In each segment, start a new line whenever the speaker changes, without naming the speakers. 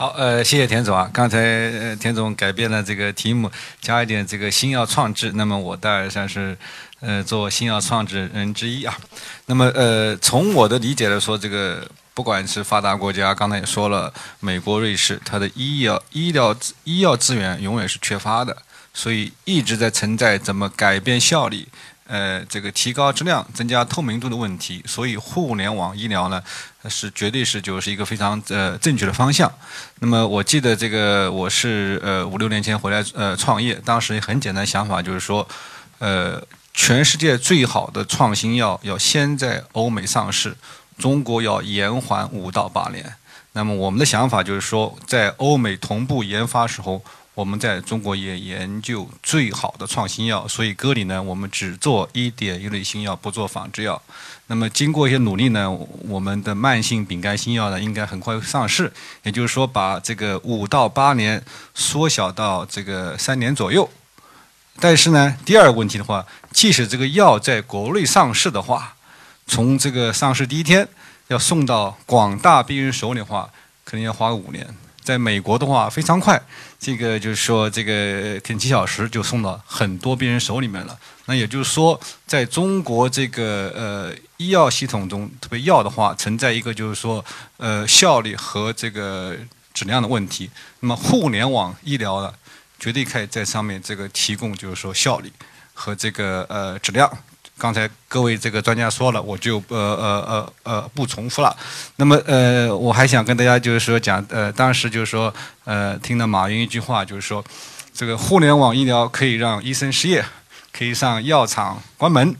好，呃，谢谢田总啊。刚才呃田总改变了这个题目，加一点这个新药创制。那么我当然算是呃做新药创制人之一啊。那么呃，从我的理解来说，这个不管是发达国家，刚才也说了，美国、瑞士，它的医药、医疗、医药资源永远是缺乏的，所以一直在存在怎么改变效率。呃，这个提高质量、增加透明度的问题，所以互联网医疗呢，是绝对是就是一个非常呃正确的方向。那么我记得这个我是呃五六年前回来呃创业，当时很简单想法就是说，呃，全世界最好的创新药要先在欧美上市，中国要延缓五到八年。那么我们的想法就是说，在欧美同步研发时候。我们在中国也研究最好的创新药，所以歌里呢，我们只做一点一类新药，不做仿制药。那么经过一些努力呢，我们的慢性丙肝新药呢，应该很快上市。也就是说，把这个五到八年缩小到这个三年左右。但是呢，第二个问题的话，即使这个药在国内上市的话，从这个上市第一天要送到广大病人手里的话，可能要花个五年。在美国的话非常快，这个就是说，这个可能几小时就送到很多病人手里面了。那也就是说，在中国这个呃医药系统中，特别药的话，存在一个就是说呃效率和这个质量的问题。那么互联网医疗呢，绝对可以在上面这个提供就是说效率和这个呃质量。刚才各位这个专家说了，我就呃呃呃呃不重复了。那么呃，我还想跟大家就是说讲，呃，当时就是说，呃，听到马云一句话，就是说，这个互联网医疗可以让医生失业，可以让药厂关门，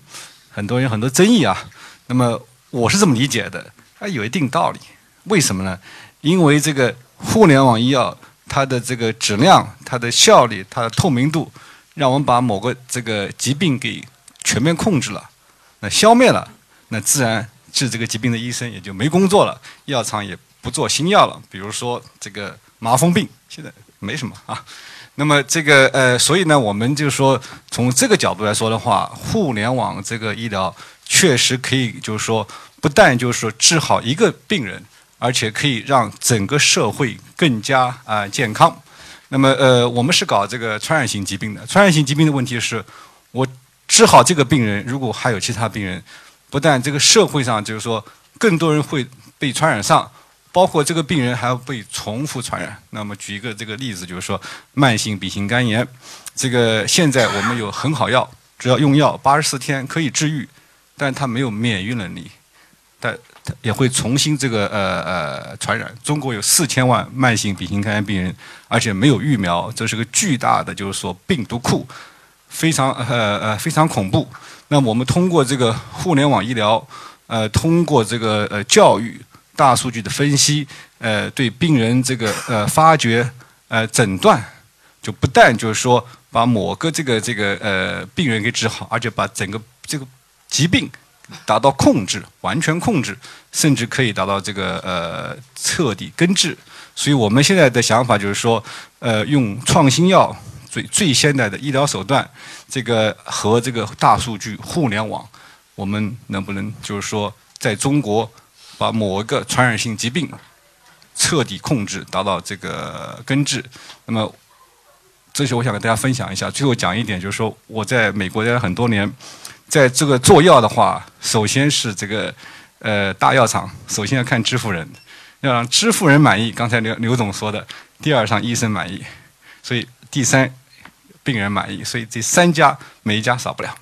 很多人很多争议啊。那么我是这么理解的，它有一定道理。为什么呢？因为这个互联网医药它的这个质量、它的效率、它的透明度，让我们把某个这个疾病给。全面控制了，那消灭了，那自然治这个疾病的医生也就没工作了，药厂也不做新药了。比如说这个麻风病，现在没什么啊。那么这个呃，所以呢，我们就说从这个角度来说的话，互联网这个医疗确实可以，就是说不但就是说治好一个病人，而且可以让整个社会更加啊健康。那么呃，我们是搞这个传染性疾病的，传染性疾病的问题是，我。治好这个病人，如果还有其他病人，不但这个社会上就是说更多人会被传染上，包括这个病人还要被重复传染。那么举一个这个例子，就是说慢性丙型肝炎，这个现在我们有很好药，只要用药八十四天可以治愈，但它没有免疫能力，但它也会重新这个呃呃传染。中国有四千万慢性丙型肝炎病人，而且没有疫苗，这是个巨大的就是说病毒库。非常呃呃非常恐怖。那我们通过这个互联网医疗，呃，通过这个呃教育、大数据的分析，呃，对病人这个呃发掘、呃诊断，就不但就是说把某个这个这个呃病人给治好，而且把整个这个疾病达到控制、完全控制，甚至可以达到这个呃彻底根治。所以我们现在的想法就是说，呃，用创新药。最最现代的医疗手段，这个和这个大数据、互联网，我们能不能就是说，在中国把某一个传染性疾病彻底控制，达到这个根治？那么，这是我想跟大家分享一下。最后讲一点，就是说我在美国待了很多年，在这个做药的话，首先是这个呃大药厂，首先要看支付人，要让支付人满意。刚才刘刘总说的，第二让医生满意，所以第三。令人满意，所以这三家每一家少不了。